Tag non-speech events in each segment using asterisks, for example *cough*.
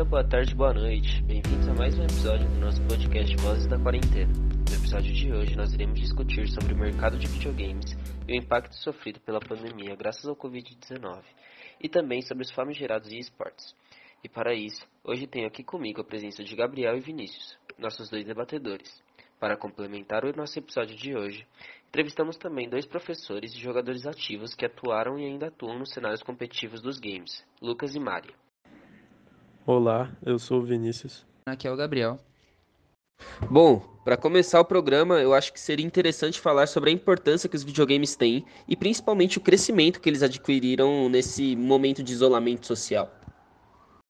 dia, boa tarde, boa noite. Bem-vindos a mais um episódio do nosso podcast Vozes da Quarentena. No episódio de hoje, nós iremos discutir sobre o mercado de videogames e o impacto sofrido pela pandemia graças ao Covid-19, e também sobre os famigerados esportes. E para isso, hoje tenho aqui comigo a presença de Gabriel e Vinícius, nossos dois debatedores. Para complementar o nosso episódio de hoje, entrevistamos também dois professores e jogadores ativos que atuaram e ainda atuam nos cenários competitivos dos games, Lucas e Mari. Olá, eu sou o Vinícius. Aqui é o Gabriel. Bom, para começar o programa, eu acho que seria interessante falar sobre a importância que os videogames têm e principalmente o crescimento que eles adquiriram nesse momento de isolamento social.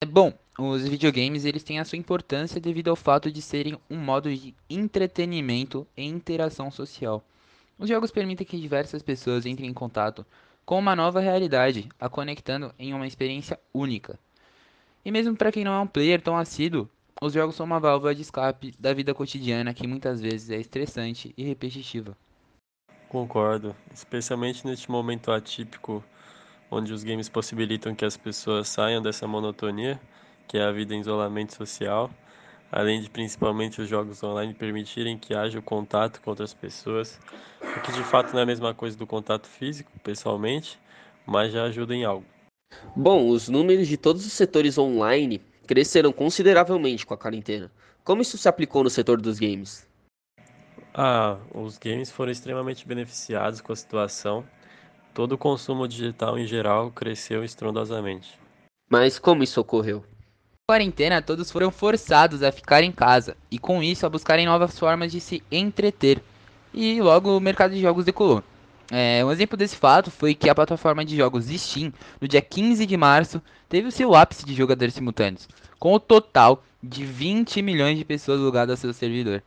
É bom, os videogames eles têm a sua importância devido ao fato de serem um modo de entretenimento e interação social. Os jogos permitem que diversas pessoas entrem em contato com uma nova realidade, a conectando em uma experiência única. E mesmo para quem não é um player tão assíduo, os jogos são uma válvula de escape da vida cotidiana que muitas vezes é estressante e repetitiva. Concordo, especialmente neste momento atípico onde os games possibilitam que as pessoas saiam dessa monotonia, que é a vida em isolamento social, além de principalmente os jogos online permitirem que haja o contato com outras pessoas, o que de fato não é a mesma coisa do contato físico, pessoalmente, mas já ajuda em algo. Bom, os números de todos os setores online cresceram consideravelmente com a quarentena. Como isso se aplicou no setor dos games? Ah, os games foram extremamente beneficiados com a situação. Todo o consumo digital em geral cresceu estrondosamente. Mas como isso ocorreu? quarentena, todos foram forçados a ficar em casa e com isso a buscarem novas formas de se entreter. E logo o mercado de jogos decolou. É, um exemplo desse fato foi que a plataforma de jogos Steam, no dia 15 de março, teve o seu ápice de jogadores simultâneos, com o total de 20 milhões de pessoas logadas ao seu servidor.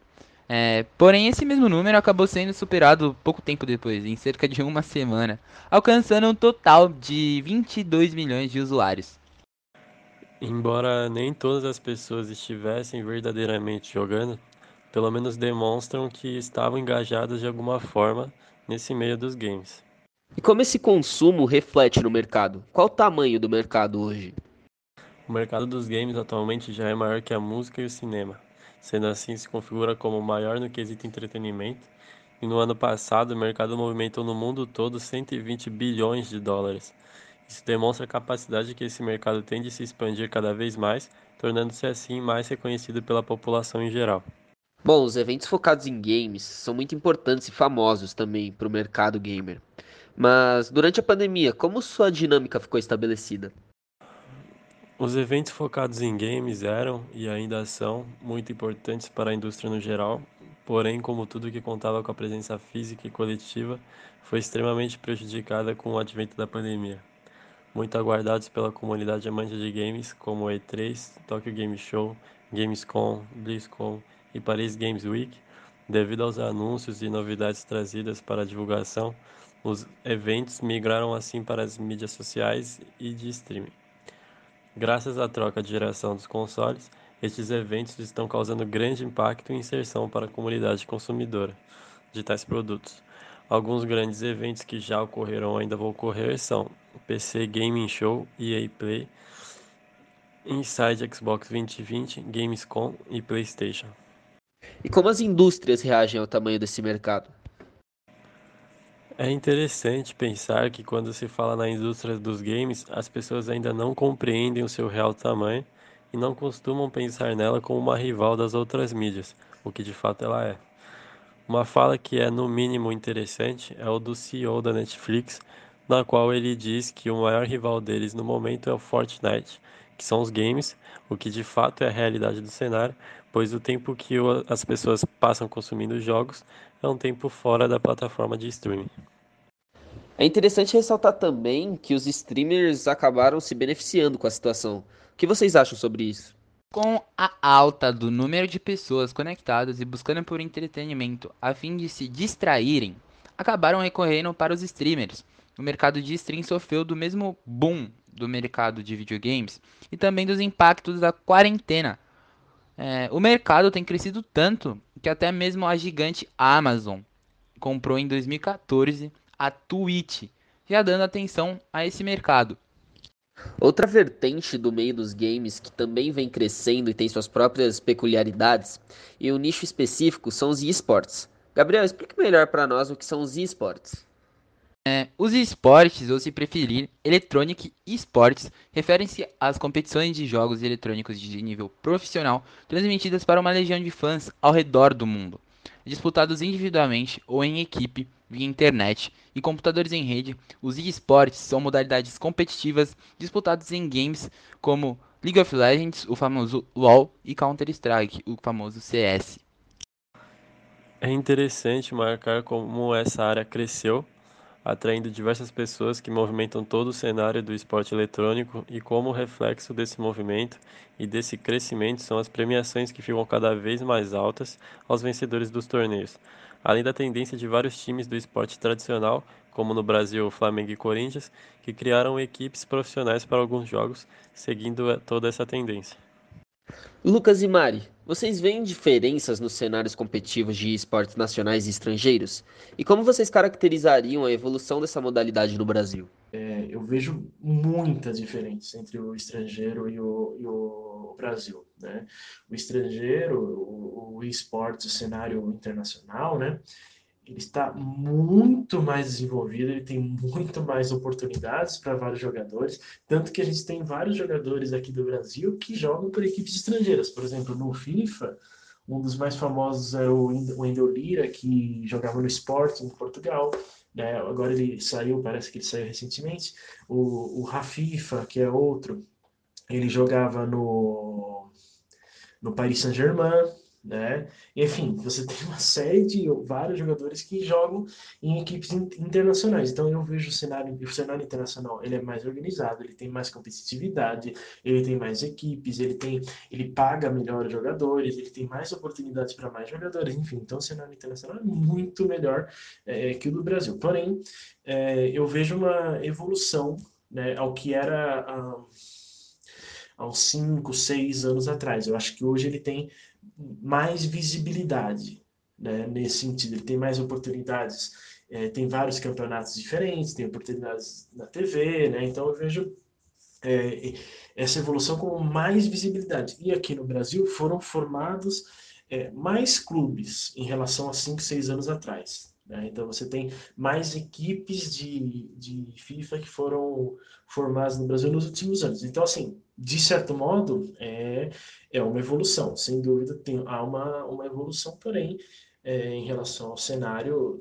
É, porém, esse mesmo número acabou sendo superado pouco tempo depois, em cerca de uma semana, alcançando um total de 22 milhões de usuários. Embora nem todas as pessoas estivessem verdadeiramente jogando, pelo menos demonstram que estavam engajadas de alguma forma nesse meio dos games. E como esse consumo reflete no mercado? Qual o tamanho do mercado hoje? O mercado dos games atualmente já é maior que a música e o cinema. Sendo assim, se configura como o maior no quesito entretenimento. E no ano passado, o mercado movimentou no mundo todo 120 bilhões de dólares. Isso demonstra a capacidade que esse mercado tem de se expandir cada vez mais, tornando-se assim mais reconhecido pela população em geral. Bom, os eventos focados em games são muito importantes e famosos também para o mercado gamer. Mas durante a pandemia, como sua dinâmica ficou estabelecida? Os eventos focados em games eram e ainda são muito importantes para a indústria no geral, porém, como tudo que contava com a presença física e coletiva, foi extremamente prejudicada com o advento da pandemia. Muito aguardados pela comunidade amante de games, como E3, Tokyo Game Show, Gamescom, BlizzCon e Paris Games Week, devido aos anúncios e novidades trazidas para a divulgação, os eventos migraram assim para as mídias sociais e de streaming. Graças à troca de geração dos consoles, estes eventos estão causando grande impacto e inserção para a comunidade consumidora de tais produtos. Alguns grandes eventos que já ocorreram ou ainda vão ocorrer são PC Gaming Show, EA Play, Inside Xbox 2020, Gamescom e PlayStation. E como as indústrias reagem ao tamanho desse mercado? É interessante pensar que quando se fala na indústria dos games, as pessoas ainda não compreendem o seu real tamanho e não costumam pensar nela como uma rival das outras mídias, o que de fato ela é. Uma fala que é no mínimo interessante é o do CEO da Netflix, na qual ele diz que o maior rival deles no momento é o Fortnite, que são os games, o que de fato é a realidade do cenário, pois o tempo que as pessoas passam consumindo jogos é um tempo fora da plataforma de streaming. É interessante ressaltar também que os streamers acabaram se beneficiando com a situação. O que vocês acham sobre isso? Com a alta do número de pessoas conectadas e buscando por entretenimento a fim de se distraírem, acabaram recorrendo para os streamers. O mercado de stream sofreu do mesmo boom do mercado de videogames e também dos impactos da quarentena. É, o mercado tem crescido tanto que até mesmo a gigante Amazon comprou em 2014 a Twitch, já dando atenção a esse mercado. Outra vertente do meio dos games que também vem crescendo e tem suas próprias peculiaridades, e um nicho específico são os esportes. Gabriel, explique melhor para nós o que são os esportes. É, os esportes, ou se preferir, Electronic Esports, referem-se às competições de jogos eletrônicos de nível profissional transmitidas para uma legião de fãs ao redor do mundo, disputados individualmente ou em equipe via internet e computadores em rede. Os esportes são modalidades competitivas disputadas em games como League of Legends, o famoso LoL, e Counter-Strike, o famoso CS. É interessante marcar como essa área cresceu atraindo diversas pessoas que movimentam todo o cenário do esporte eletrônico e como reflexo desse movimento e desse crescimento são as premiações que ficam cada vez mais altas aos vencedores dos torneios, além da tendência de vários times do esporte tradicional, como no Brasil Flamengo e Corinthians, que criaram equipes profissionais para alguns jogos, seguindo toda essa tendência. Lucas e Mari, vocês veem diferenças nos cenários competitivos de esportes nacionais e estrangeiros? E como vocês caracterizariam a evolução dessa modalidade no Brasil? É, eu vejo muitas diferenças entre o estrangeiro e o, e o Brasil. Né? O estrangeiro, o, o esportes, o cenário internacional, né? Ele está muito mais desenvolvido, ele tem muito mais oportunidades para vários jogadores, tanto que a gente tem vários jogadores aqui do Brasil que jogam por equipes estrangeiras. Por exemplo, no FIFA, um dos mais famosos é o Wendel Lira, que jogava no Sporting em Portugal. Né? Agora ele saiu, parece que ele saiu recentemente. O, o Rafifa, que é outro, ele jogava no, no Paris Saint-Germain, né? Enfim, você tem uma série de vários jogadores que jogam em equipes internacionais. Então eu vejo o cenário, o cenário internacional, ele é mais organizado, ele tem mais competitividade, ele tem mais equipes, ele tem, ele paga melhor os jogadores, ele tem mais oportunidades para mais jogadores. Enfim, então o cenário internacional é muito melhor é, que o do Brasil. Porém, é, eu vejo uma evolução, né, ao que era há, há uns 5, 6 anos atrás. Eu acho que hoje ele tem mais visibilidade né, nesse sentido. Ele tem mais oportunidades, é, tem vários campeonatos diferentes, tem oportunidades na TV, né? Então eu vejo é, essa evolução com mais visibilidade. E aqui no Brasil foram formados é, mais clubes em relação a 5, 6 anos atrás. Né? Então você tem mais equipes de, de FIFA que foram formadas no Brasil nos últimos anos. Então, assim, de certo modo, é, é uma evolução. Sem dúvida, tem, há uma, uma evolução, porém, é, em relação ao cenário,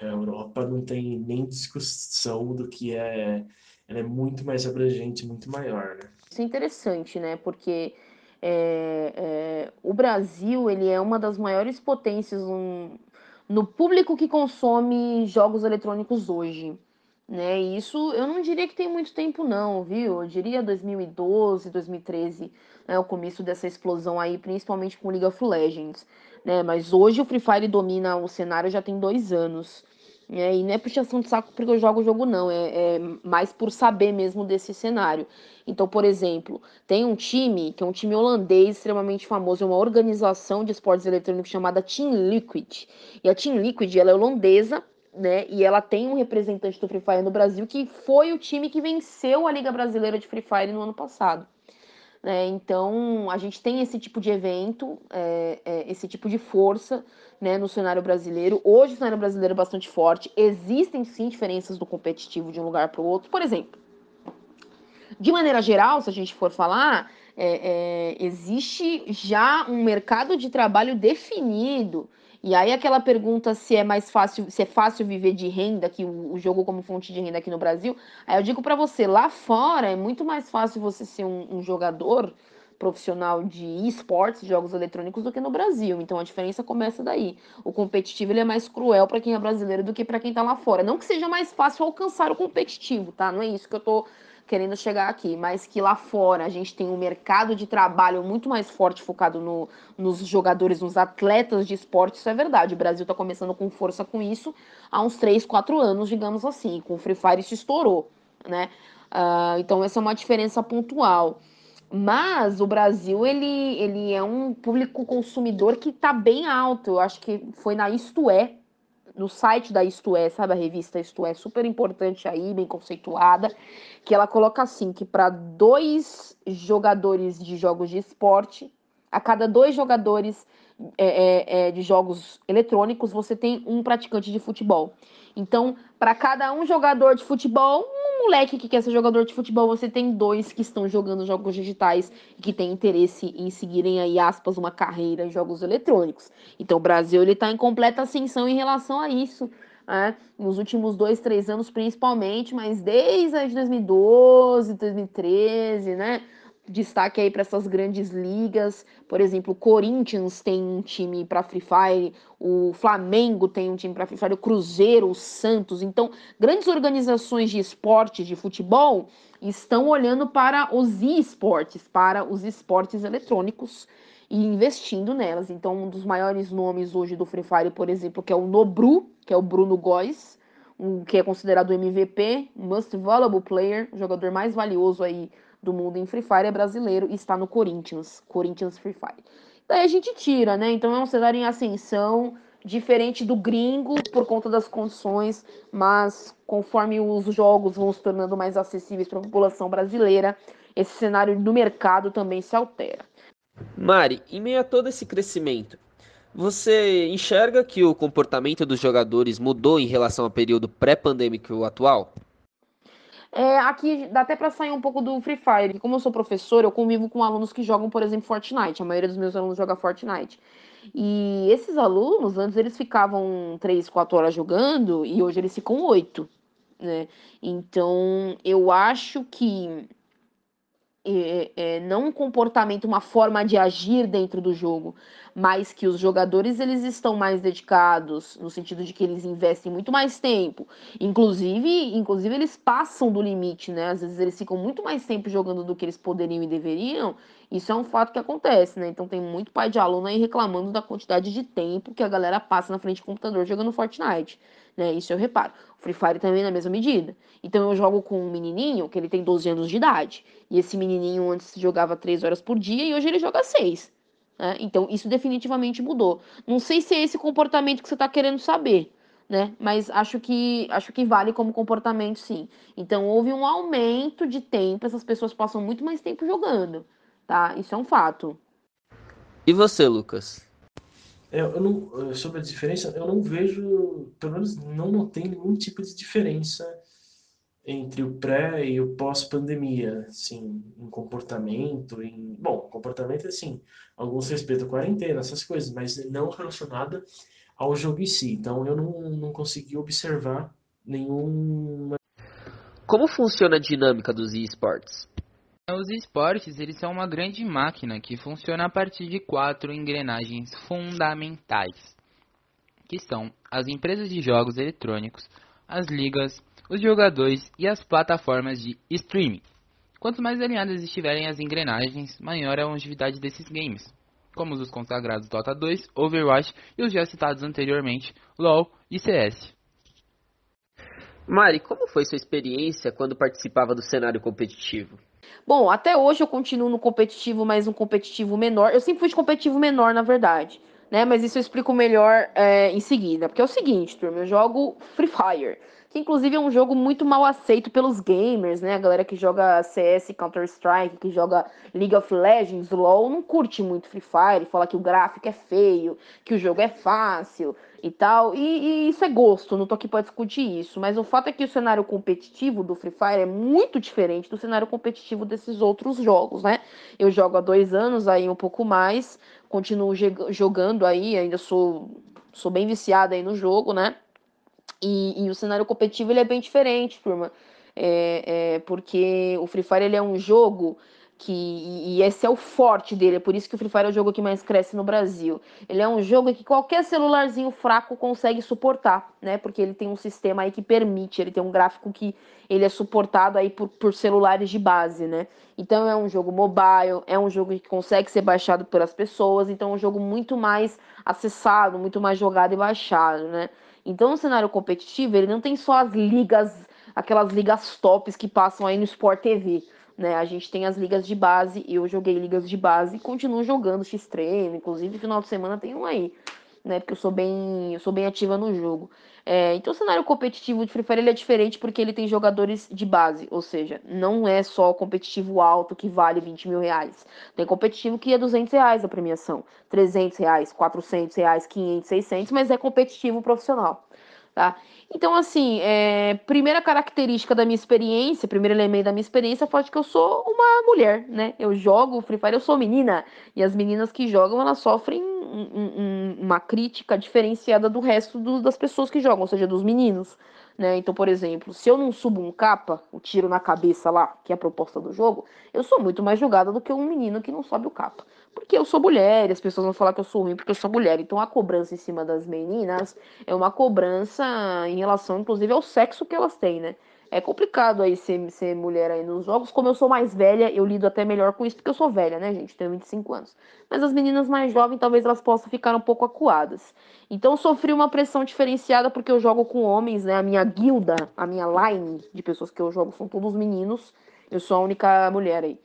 é, a Europa não tem nem discussão do que é. Ela é muito mais abrangente, muito maior. Né? Isso é interessante, né? Porque é, é, o Brasil ele é uma das maiores potências no, no público que consome jogos eletrônicos hoje. Né? E isso eu não diria que tem muito tempo, não, viu? Eu diria 2012, 2013, né? o começo dessa explosão aí, principalmente com League of Legends. Né? Mas hoje o Free Fire domina o cenário já tem dois anos. Né? E não é puxação de saco porque eu jogo o jogo, não. É, é mais por saber mesmo desse cenário. Então, por exemplo, tem um time, que é um time holandês extremamente famoso, é uma organização de esportes eletrônicos chamada Team Liquid. E a Team Liquid ela é holandesa, né? E ela tem um representante do Free Fire no Brasil que foi o time que venceu a Liga Brasileira de Free Fire no ano passado. Né? Então, a gente tem esse tipo de evento, é, é, esse tipo de força né, no cenário brasileiro. Hoje, o cenário brasileiro é bastante forte. Existem sim diferenças do competitivo de um lugar para o outro. Por exemplo, de maneira geral, se a gente for falar, é, é existe já um mercado de trabalho definido e aí aquela pergunta se é mais fácil, se é fácil viver de renda, que o, o jogo como fonte de renda aqui no Brasil, aí eu digo para você, lá fora é muito mais fácil você ser um, um jogador profissional de esportes, jogos eletrônicos, do que no Brasil. Então a diferença começa daí. O competitivo ele é mais cruel para quem é brasileiro do que para quem tá lá fora. Não que seja mais fácil alcançar o competitivo, tá? Não é isso que eu tô querendo chegar aqui, mas que lá fora a gente tem um mercado de trabalho muito mais forte focado no, nos jogadores, nos atletas de esporte, isso é verdade. O Brasil está começando com força com isso há uns 3, 4 anos, digamos assim. Com o Free Fire isso estourou, né? Uh, então essa é uma diferença pontual. Mas o Brasil, ele, ele é um público consumidor que está bem alto. Eu acho que foi na Isto É, no site da Isto É, sabe a revista Isto É, super importante aí, bem conceituada, que ela coloca assim, que para dois jogadores de jogos de esporte, a cada dois jogadores é, é, é, de jogos eletrônicos, você tem um praticante de futebol. Então, para cada um jogador de futebol, um moleque que quer ser jogador de futebol, você tem dois que estão jogando jogos digitais e que têm interesse em seguirem aí, aspas, uma carreira em jogos eletrônicos. Então, o Brasil ele está em completa ascensão em relação a isso. Né? Nos últimos dois, três anos, principalmente, mas desde 2012, 2013, né? Destaque aí para essas grandes ligas. Por exemplo, o Corinthians tem um time para Free Fire, o Flamengo tem um time para Free Fire, o Cruzeiro, o Santos. Então, grandes organizações de esporte, de futebol, estão olhando para os esportes, para os esportes eletrônicos e investindo nelas. Então, um dos maiores nomes hoje do Free Fire, por exemplo, que é o Nobru, que é o Bruno Góes, um, que é considerado MVP, Most Valuable Player, jogador mais valioso aí do mundo em Free Fire é brasileiro e está no Corinthians, Corinthians Free Fire. Daí a gente tira, né? Então é um cenário em ascensão, diferente do gringo por conta das condições, mas conforme os jogos vão se tornando mais acessíveis para a população brasileira, esse cenário do mercado também se altera. Mari, em meio a todo esse crescimento, você enxerga que o comportamento dos jogadores mudou em relação ao período pré-pandêmico atual? É, aqui dá até para sair um pouco do Free Fire. Como eu sou professor, eu convivo com alunos que jogam, por exemplo, Fortnite. A maioria dos meus alunos joga Fortnite. E esses alunos, antes eles ficavam 3, 4 horas jogando e hoje eles ficam 8. Né? Então, eu acho que é, é, não um comportamento, uma forma de agir dentro do jogo, mas que os jogadores eles estão mais dedicados no sentido de que eles investem muito mais tempo, inclusive, inclusive eles passam do limite, né? Às vezes eles ficam muito mais tempo jogando do que eles poderiam e deveriam. Isso é um fato que acontece, né? Então tem muito pai de aluno aí reclamando da quantidade de tempo que a galera passa na frente do computador jogando Fortnite né? Isso eu reparo. O Free Fire também na mesma medida. Então eu jogo com um menininho que ele tem 12 anos de idade. E esse menininho antes jogava 3 horas por dia e hoje ele joga 6. Né? Então isso definitivamente mudou. Não sei se é esse comportamento que você está querendo saber. Né? Mas acho que acho que vale como comportamento, sim. Então houve um aumento de tempo, essas pessoas passam muito mais tempo jogando, tá? Isso é um fato. E você, Lucas? Eu não, sobre a diferença, eu não vejo, pelo menos não notei nenhum tipo de diferença entre o pré e o pós-pandemia, assim, em comportamento, em, bom, comportamento assim, alguns respeitam a quarentena, essas coisas, mas não relacionada ao jogo em si. Então eu não, não consegui observar nenhuma. Como funciona a dinâmica dos esportes? Os esportes, eles são uma grande máquina que funciona a partir de quatro engrenagens fundamentais, que são as empresas de jogos eletrônicos, as ligas, os jogadores e as plataformas de streaming. Quanto mais alinhadas estiverem as engrenagens, maior é a longevidade desses games, como os consagrados Dota 2, Overwatch e os já citados anteriormente, LoL e CS. Mari, como foi sua experiência quando participava do cenário competitivo? Bom, até hoje eu continuo no competitivo, mas um competitivo menor. Eu sempre fui de competitivo menor, na verdade. Né? Mas isso eu explico melhor é, em seguida. Porque é o seguinte, turma, eu jogo Free Fire. Que inclusive é um jogo muito mal aceito pelos gamers, né? A galera que joga CS, Counter-Strike, que joga League of Legends, LoL, não curte muito Free Fire, fala que o gráfico é feio, que o jogo é fácil, e tal. E, e, isso é gosto, não tô aqui para discutir isso. Mas o fato é que o cenário competitivo do Free Fire é muito diferente do cenário competitivo desses outros jogos, né? Eu jogo há dois anos aí um pouco mais, continuo jogando aí, ainda sou, sou bem viciada aí no jogo, né? E, e o cenário competitivo ele é bem diferente, turma. É, é, porque o Free Fire ele é um jogo que e esse é o forte dele, é por isso que o Free Fire é o jogo que mais cresce no Brasil. Ele é um jogo que qualquer celularzinho fraco consegue suportar, né? Porque ele tem um sistema aí que permite, ele tem um gráfico que ele é suportado aí por, por celulares de base, né? Então é um jogo mobile, é um jogo que consegue ser baixado pelas pessoas, então é um jogo muito mais acessado, muito mais jogado e baixado, né? Então o cenário competitivo, ele não tem só as ligas, aquelas ligas tops que passam aí no Sport TV né? A gente tem as ligas de base, eu joguei ligas de base e continuo jogando X-Treino, inclusive final de semana tem um aí. né? Porque eu sou bem, eu sou bem ativa no jogo. É, então o cenário competitivo de Free Fire ele é diferente porque ele tem jogadores de base, ou seja, não é só competitivo alto que vale 20 mil reais. Tem competitivo que é 200 reais a premiação, 300 reais, 400 reais, 500, 600, mas é competitivo profissional, tá? Então, assim, é, primeira característica da minha experiência, primeiro elemento da minha experiência, é que eu sou uma mulher, né? Eu jogo Free Fire, eu sou menina. E as meninas que jogam, elas sofrem um, um, uma crítica diferenciada do resto do, das pessoas que jogam, ou seja, dos meninos. Né? Então, por exemplo, se eu não subo um capa, o tiro na cabeça lá, que é a proposta do jogo, eu sou muito mais julgada do que um menino que não sobe o capa. Porque eu sou mulher, e as pessoas vão falar que eu sou ruim porque eu sou mulher. Então a cobrança em cima das meninas é uma cobrança em relação, inclusive, ao sexo que elas têm, né? É complicado aí ser, ser mulher aí nos jogos. Como eu sou mais velha, eu lido até melhor com isso, porque eu sou velha, né, gente? Tenho 25 anos. Mas as meninas mais jovens, talvez elas possam ficar um pouco acuadas. Então, sofri uma pressão diferenciada porque eu jogo com homens, né? A minha guilda, a minha line de pessoas que eu jogo são todos meninos. Eu sou a única mulher aí.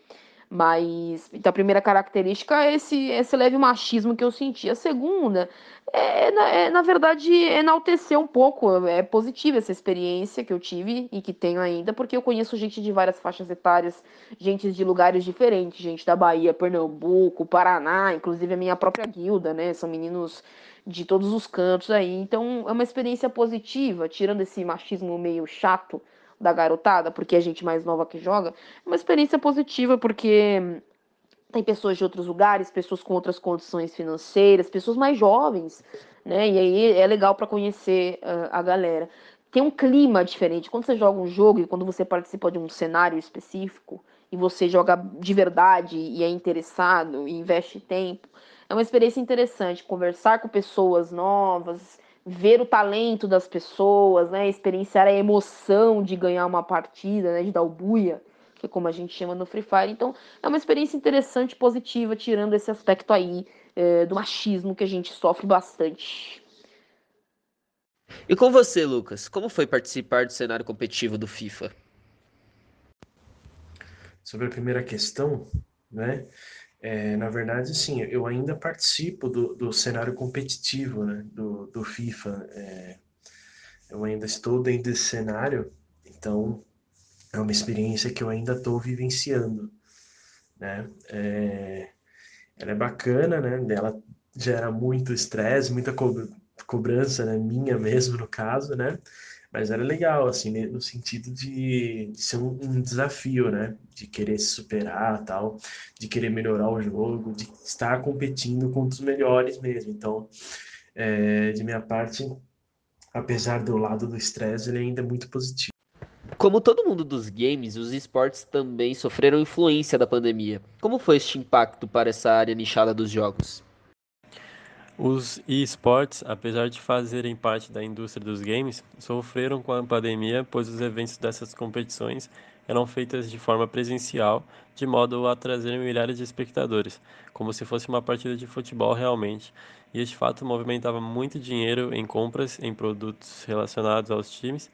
Mas então, a primeira característica é esse, esse leve machismo que eu senti. A segunda é, é, na verdade, enaltecer um pouco. É positiva essa experiência que eu tive e que tenho ainda, porque eu conheço gente de várias faixas etárias, gente de lugares diferentes, gente da Bahia, Pernambuco, Paraná, inclusive a minha própria guilda, né? São meninos de todos os cantos aí. Então é uma experiência positiva, tirando esse machismo meio chato da garotada, porque é gente mais nova que joga, é uma experiência positiva, porque tem pessoas de outros lugares, pessoas com outras condições financeiras, pessoas mais jovens, né? E aí é legal para conhecer uh, a galera. Tem um clima diferente. Quando você joga um jogo e quando você participa de um cenário específico e você joga de verdade e é interessado e investe tempo, é uma experiência interessante conversar com pessoas novas, ver o talento das pessoas, né? Experienciar a emoção de ganhar uma partida, né? De dar o buia, que é como a gente chama no Free Fire. Então, é uma experiência interessante, positiva, tirando esse aspecto aí é, do machismo que a gente sofre bastante. E com você, Lucas, como foi participar do cenário competitivo do FIFA? Sobre a primeira questão, né? É, na verdade, sim, eu ainda participo do, do cenário competitivo né, do, do FIFA. É, eu ainda estou dentro desse cenário, então é uma experiência que eu ainda estou vivenciando. Né? É, ela é bacana, né? Ela gera muito estresse, muita co cobrança, né? minha mesmo no caso, né? Mas era legal, assim, no sentido de, de ser um, um, desafio, né? De querer se superar, tal, de querer melhorar o jogo, de estar competindo contra os melhores mesmo. Então, é, de minha parte, apesar do lado do estresse, ele ainda é muito positivo. Como todo mundo dos games, os esportes também sofreram influência da pandemia. Como foi este impacto para essa área nichada dos jogos? Os esportes, apesar de fazerem parte da indústria dos games, sofreram com a pandemia, pois os eventos dessas competições eram feitas de forma presencial, de modo a trazerem milhares de espectadores, como se fosse uma partida de futebol realmente. E este fato movimentava muito dinheiro em compras em produtos relacionados aos times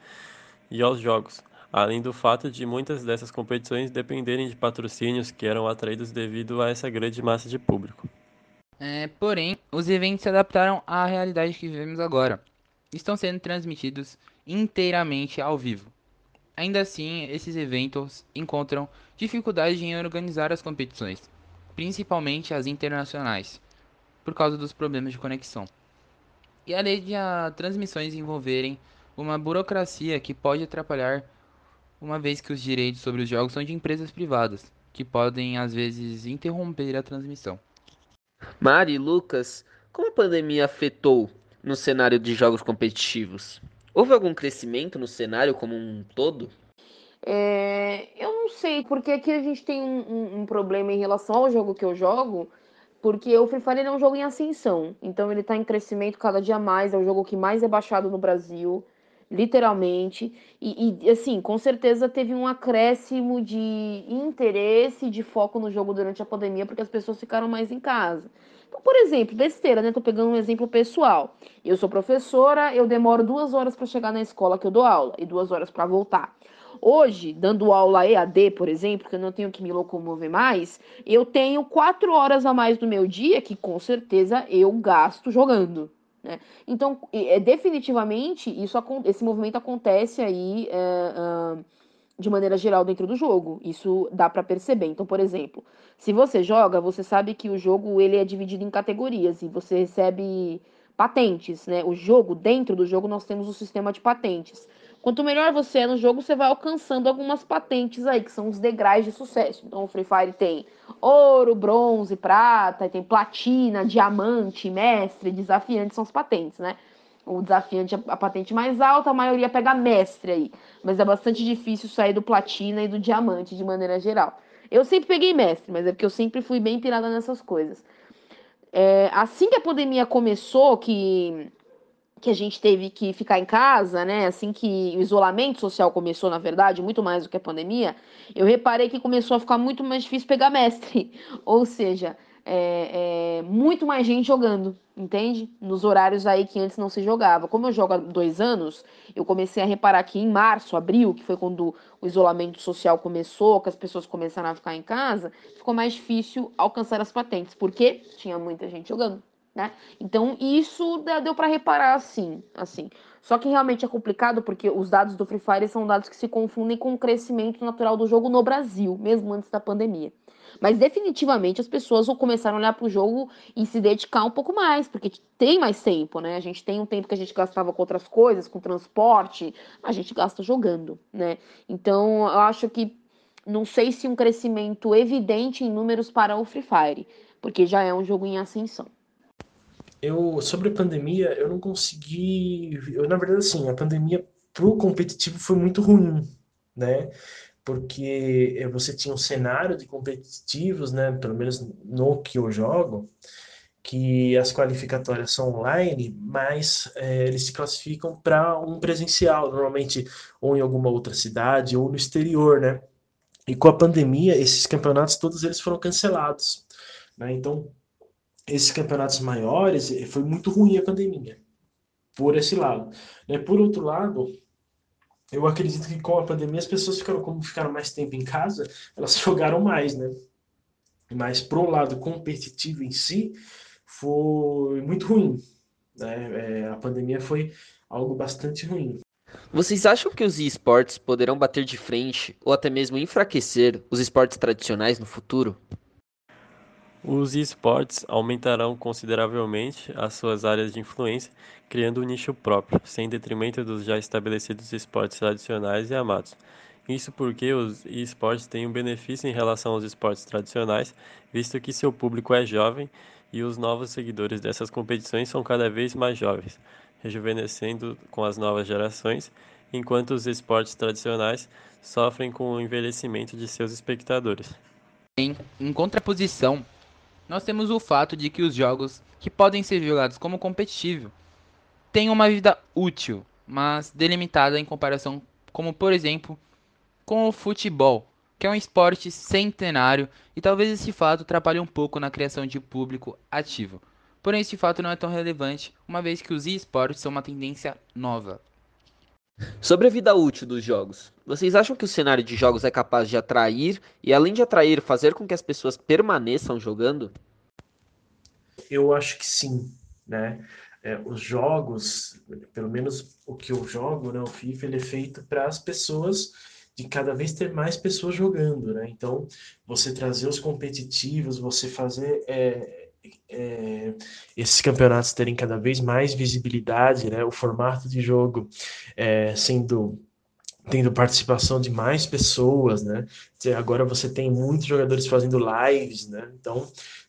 e aos jogos, além do fato de muitas dessas competições dependerem de patrocínios que eram atraídos devido a essa grande massa de público. É, porém, os eventos se adaptaram à realidade que vivemos agora. Estão sendo transmitidos inteiramente ao vivo. Ainda assim, esses eventos encontram dificuldade em organizar as competições, principalmente as internacionais, por causa dos problemas de conexão. E além de as transmissões envolverem uma burocracia que pode atrapalhar, uma vez que os direitos sobre os jogos são de empresas privadas, que podem às vezes interromper a transmissão. Mari, Lucas, como a pandemia afetou no cenário de jogos competitivos? Houve algum crescimento no cenário como um todo? É, eu não sei, porque aqui a gente tem um, um, um, problema em relação ao jogo que eu jogo, porque o Free Fire é um jogo em ascensão, então ele está em crescimento cada dia mais, é o jogo que mais é baixado no Brasil, literalmente, e, e assim, com certeza teve um acréscimo de interesse, de foco no jogo durante a pandemia, porque as pessoas ficaram mais em casa. Então, por exemplo, besteira, né? Tô pegando um exemplo pessoal. Eu sou professora, eu demoro duas horas para chegar na escola que eu dou aula e duas horas para voltar. Hoje, dando aula EAD, por exemplo, que eu não tenho que me locomover mais, eu tenho quatro horas a mais do meu dia que com certeza eu gasto jogando Né? Então, é, definitivamente, isso, esse movimento acontece aí é, é, de maneira geral dentro do jogo. Isso dá para perceber. Então, por exemplo, se você joga, você sabe que o jogo ele é dividido em categorias e você recebe patentes, né? O jogo, dentro do jogo, nós temos o sistema de patentes. Quanto melhor você é no jogo, você vai alcançando algumas patentes aí, que são os degraus de sucesso. Então, o Free Fire tem ouro, bronze, prata, tem platina, diamante, mestre, desafiante, são as patentes, né? O desafiante é a patente mais alta, a maioria pega mestre aí. Mas é bastante difícil sair do platina e do diamante de maneira geral. Eu sempre peguei mestre, mas é porque eu sempre fui bem pirada nessas coisas. É, assim que a pandemia começou, que que a gente teve que ficar em casa, né? Assim que o isolamento social começou, na verdade, muito mais do que a pandemia, eu reparei que começou a ficar muito mais difícil pegar mestre. *laughs* Ou seja, é, é, muito mais gente jogando, entende? Nos horários aí que antes não se jogava. Como eu jogo há dois anos, eu comecei a reparar que em março, abril, que foi quando o isolamento social começou, que as pessoas começaram a ficar em casa, ficou mais difícil alcançar as patentes, porque tinha muita gente jogando né? Então isso deu para reparar assim, assim. Só que realmente é complicado porque os dados do Free Fire são dados que se confundem com o crescimento natural do jogo no Brasil, mesmo antes da pandemia. Mas definitivamente as pessoas vão começar a olhar para o jogo e se dedicar um pouco mais, porque tem mais tempo, né? A gente tem um tempo que a gente gastava com outras coisas, com transporte, a gente gasta jogando, né? Então eu acho que não sei se um crescimento evidente em números para o Free Fire, porque já é um jogo em ascensão eu sobre a pandemia, eu não consegui, eu na verdade assim, a pandemia pro competitivo foi muito ruim, né? Porque eh, você tinha um cenário de competitivos, né, pelo menos no que eu jogo, que as qualificatórias são online, mas é, eles se classificam para um presencial, normalmente ou em alguma outra cidade ou no exterior, né? E com a pandemia, esses campeonatos todos eles foram cancelados, né? Então, esses campeonatos maiores, eh, foi muito ruim a pandemia, por esse lado. Né? Por outro lado, eu acredito que com a pandemia as pessoas ficaram, como ficaram mais tempo em casa, elas *laughs* jogaram mais, né? Mas pro lado competitivo em si, foi muito ruim. Né? É, a pandemia foi algo bastante ruim. Vocês acham que os esportes poderão bater de frente ou até mesmo enfraquecer os esportes tradicionais no futuro? Os esportes aumentarão consideravelmente as suas áreas de influência, criando um nicho próprio, sem detrimento dos já estabelecidos esportes tradicionais e amados. Isso porque os esportes têm um benefício em relação aos esportes tradicionais, visto que seu público é jovem e os novos seguidores dessas competições são cada vez mais jovens, rejuvenescendo com as novas gerações, enquanto os esportes tradicionais sofrem com o envelhecimento de seus espectadores. Em, em contraposição, nós temos o fato de que os jogos que podem ser jogados como competitivo têm uma vida útil, mas delimitada em comparação, como por exemplo, com o futebol, que é um esporte centenário e talvez esse fato atrapalhe um pouco na criação de público ativo. Porém, esse fato não é tão relevante, uma vez que os esportes são uma tendência nova. Sobre a vida útil dos jogos, vocês acham que o cenário de jogos é capaz de atrair e, além de atrair, fazer com que as pessoas permaneçam jogando? Eu acho que sim, né? É, os jogos, pelo menos o que eu jogo, né, o FIFA, ele é feito para as pessoas de cada vez ter mais pessoas jogando, né? Então, você trazer os competitivos, você fazer é, é, esses campeonatos terem cada vez mais visibilidade, né? O formato de jogo é, sendo tendo participação de mais pessoas, né? Agora você tem muitos jogadores fazendo lives, né? Então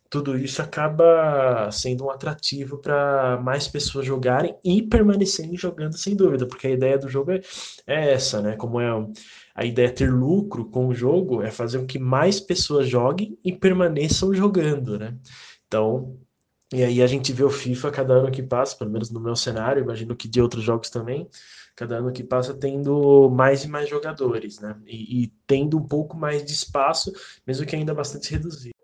tudo isso acaba sendo um atrativo para mais pessoas jogarem e permanecerem jogando sem dúvida, porque a ideia do jogo é, é essa, né? Como é a ideia é ter lucro com o jogo, é fazer com que mais pessoas joguem e permaneçam jogando, né? Então, e aí a gente vê o FIFA cada ano que passa, pelo menos no meu cenário, imagino que de outros jogos também, cada ano que passa tendo mais e mais jogadores, né? E, e tendo um pouco mais de espaço, mesmo que ainda bastante reduzido.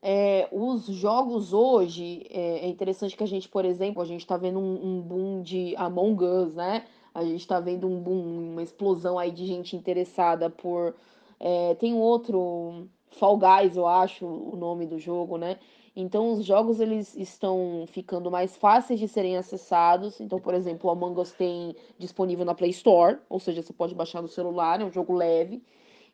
É, os jogos hoje, é, é, interessante que a gente, por exemplo, a gente está vendo um, um, boom de Among Us, né? A gente está vendo um boom, uma explosão aí de gente interessada por. É, tem outro Fall Guys, eu acho o nome do jogo, né? Então os jogos eles estão ficando mais fáceis de serem acessados. Então, por exemplo, o Among Us tem disponível na Play Store, ou seja, você pode baixar no celular, é um jogo leve.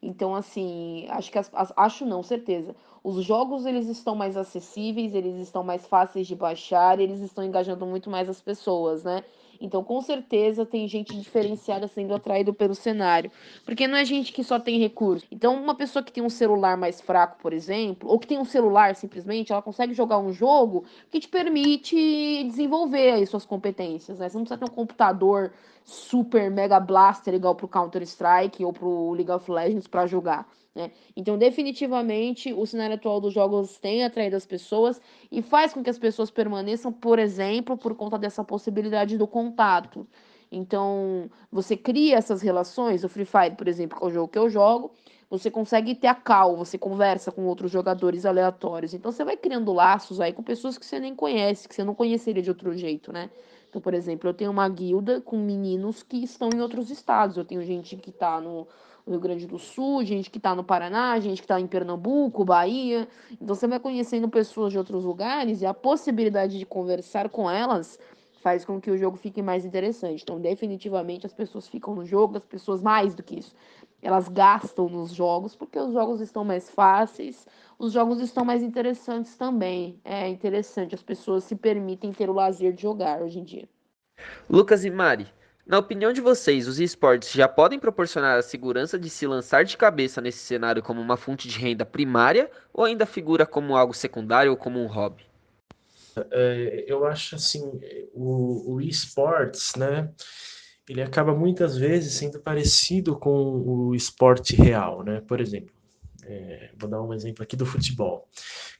Então, assim, acho que as, as, acho não, certeza. Os jogos eles estão mais acessíveis, eles estão mais fáceis de baixar, eles estão engajando muito mais as pessoas, né? Então, com certeza, tem gente diferenciada sendo atraído pelo cenário. Porque não é gente que só tem recurso. Então, uma pessoa que tem um celular mais fraco, por exemplo, ou que tem um celular simplesmente, ela consegue jogar um jogo que te permite desenvolver aí suas competências. Né? Você não precisa ter um computador super mega blaster igual pro Counter-Strike ou pro League of Legends para jogar. Né? Então, definitivamente, o cenário atual dos jogos tem atraído as pessoas e faz com que as pessoas permaneçam, por exemplo, por conta dessa possibilidade do contato. Então, você cria essas relações. O Free Fire, por exemplo, que é o jogo que eu jogo, você consegue ter a cal, você conversa com outros jogadores aleatórios. Então, você vai criando laços aí com pessoas que você nem conhece, que você não conheceria de outro jeito, né? Então, por exemplo, eu tenho uma guilda com meninos que estão em outros estados. Eu tenho gente que está no Rio Grande do Sul, gente que está no Paraná, gente que está em Pernambuco, Bahia. Então você vai conhecendo pessoas de outros lugares e a possibilidade de conversar com elas faz com que o jogo fique mais interessante. Então, definitivamente, as pessoas ficam no jogo, as pessoas mais do que isso. Elas gastam nos jogos porque os jogos estão mais fáceis, os jogos estão mais interessantes também. É interessante, as pessoas se permitem ter o lazer de jogar hoje em dia. Lucas e Mari, na opinião de vocês, os esportes já podem proporcionar a segurança de se lançar de cabeça nesse cenário como uma fonte de renda primária ou ainda figura como algo secundário ou como um hobby? É, eu acho assim, o, o esportes, né? Ele acaba muitas vezes sendo parecido com o esporte real, né? Por exemplo, é, vou dar um exemplo aqui do futebol.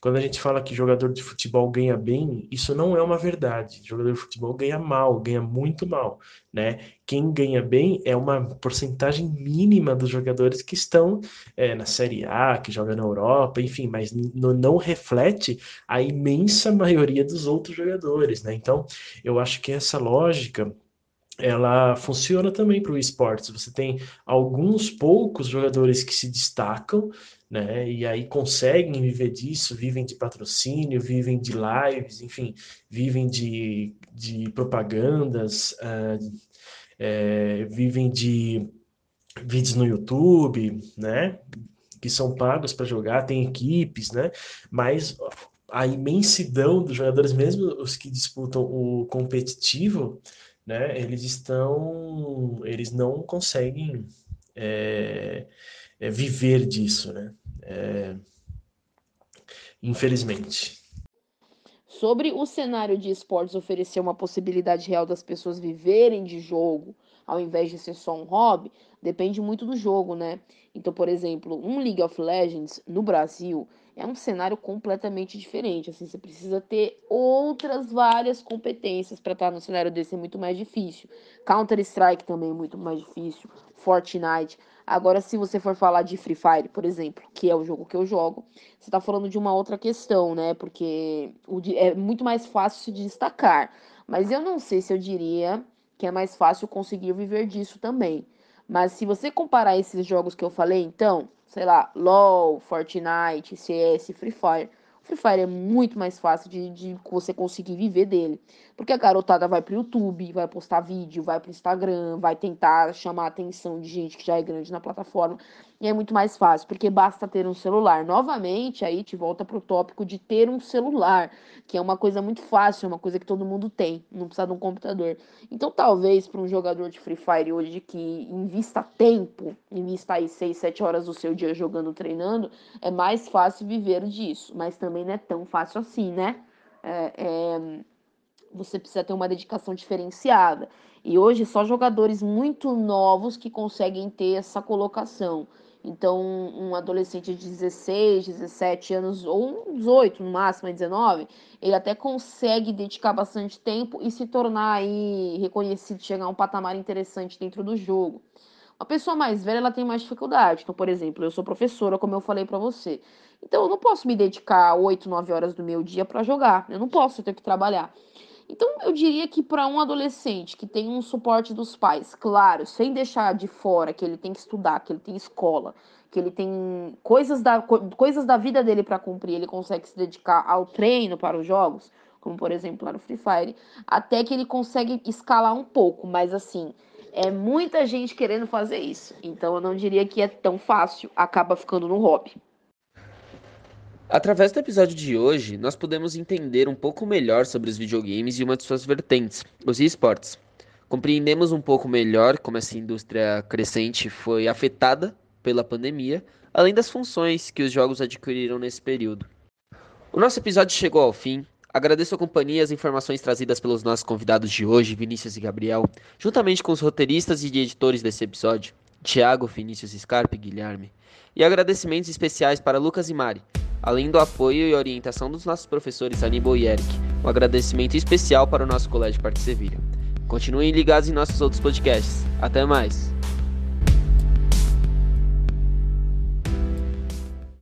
Quando a gente fala que jogador de futebol ganha bem, isso não é uma verdade. jogador de futebol ganha mal, ganha muito mal, né? Quem ganha bem é uma porcentagem mínima dos jogadores que estão é, na Série A, que joga na Europa, enfim, mas não reflete a imensa maioria dos outros jogadores, né? Então, eu acho que essa lógica ela funciona também para o esportes. Você tem alguns poucos jogadores que se destacam, né? E aí conseguem viver disso, vivem de patrocínio, vivem de lives, enfim, vivem de, de propagandas, uh, é, vivem de vídeos no YouTube, né? Que são pagos para jogar, tem equipes, né? Mas a imensidão dos jogadores, mesmo os que disputam o competitivo, né? Eles estão, eles não conseguem é, é, viver disso, né? É, infelizmente. Sobre o cenário de esportes oferecer uma possibilidade real das pessoas viverem de jogo, ao invés de ser só um hobby, depende muito do jogo, né? Então, por exemplo, um League of Legends no Brasil é um cenário completamente diferente. Assim, você precisa ter outras várias competências para estar no cenário desse, é muito mais difícil. Counter-Strike também é muito mais difícil. Fortnite. Agora, se você for falar de Free Fire, por exemplo, que é o jogo que eu jogo, você está falando de uma outra questão, né? Porque é muito mais fácil se destacar. Mas eu não sei se eu diria que é mais fácil conseguir viver disso também. Mas se você comparar esses jogos que eu falei, então, sei lá, LoL, Fortnite, CS, Free Fire, Free Fire é muito mais fácil de, de você conseguir viver dele. Porque a garotada vai pro YouTube, vai postar vídeo, vai pro Instagram, vai tentar chamar a atenção de gente que já é grande na plataforma. E é muito mais fácil, porque basta ter um celular. Novamente, aí te volta pro tópico de ter um celular, que é uma coisa muito fácil, é uma coisa que todo mundo tem, não precisa de um computador. Então, talvez para um jogador de Free Fire hoje que invista tempo, invista aí 6, 7 horas do seu dia jogando, treinando, é mais fácil viver disso. Mas também não é tão fácil assim, né? é, é você precisa ter uma dedicação diferenciada. E hoje só jogadores muito novos que conseguem ter essa colocação. Então, um adolescente de 16, 17 anos, ou 18 no máximo, 19, ele até consegue dedicar bastante tempo e se tornar aí reconhecido, chegar a um patamar interessante dentro do jogo. Uma pessoa mais velha, ela tem mais dificuldade. Então, por exemplo, eu sou professora, como eu falei para você. Então, eu não posso me dedicar 8, 9 horas do meu dia para jogar. Eu não posso, eu tenho que trabalhar. Então, eu diria que para um adolescente que tem um suporte dos pais, claro, sem deixar de fora que ele tem que estudar, que ele tem escola, que ele tem coisas da, coisas da vida dele para cumprir, ele consegue se dedicar ao treino para os jogos, como por exemplo lá no Free Fire, até que ele consegue escalar um pouco, mas assim, é muita gente querendo fazer isso. Então eu não diria que é tão fácil, acaba ficando no hobby. Através do episódio de hoje, nós podemos entender um pouco melhor sobre os videogames e uma de suas vertentes, os esportes. Compreendemos um pouco melhor como essa indústria crescente foi afetada pela pandemia, além das funções que os jogos adquiriram nesse período. O nosso episódio chegou ao fim. Agradeço a companhia e as informações trazidas pelos nossos convidados de hoje, Vinícius e Gabriel, juntamente com os roteiristas e editores desse episódio, Thiago, Vinícius Scarpe e Guilherme. E agradecimentos especiais para Lucas e Mari, além do apoio e orientação dos nossos professores Aníbal e Eric. Um agradecimento especial para o nosso colégio Parte Sevilha. Continuem ligados em nossos outros podcasts. Até mais!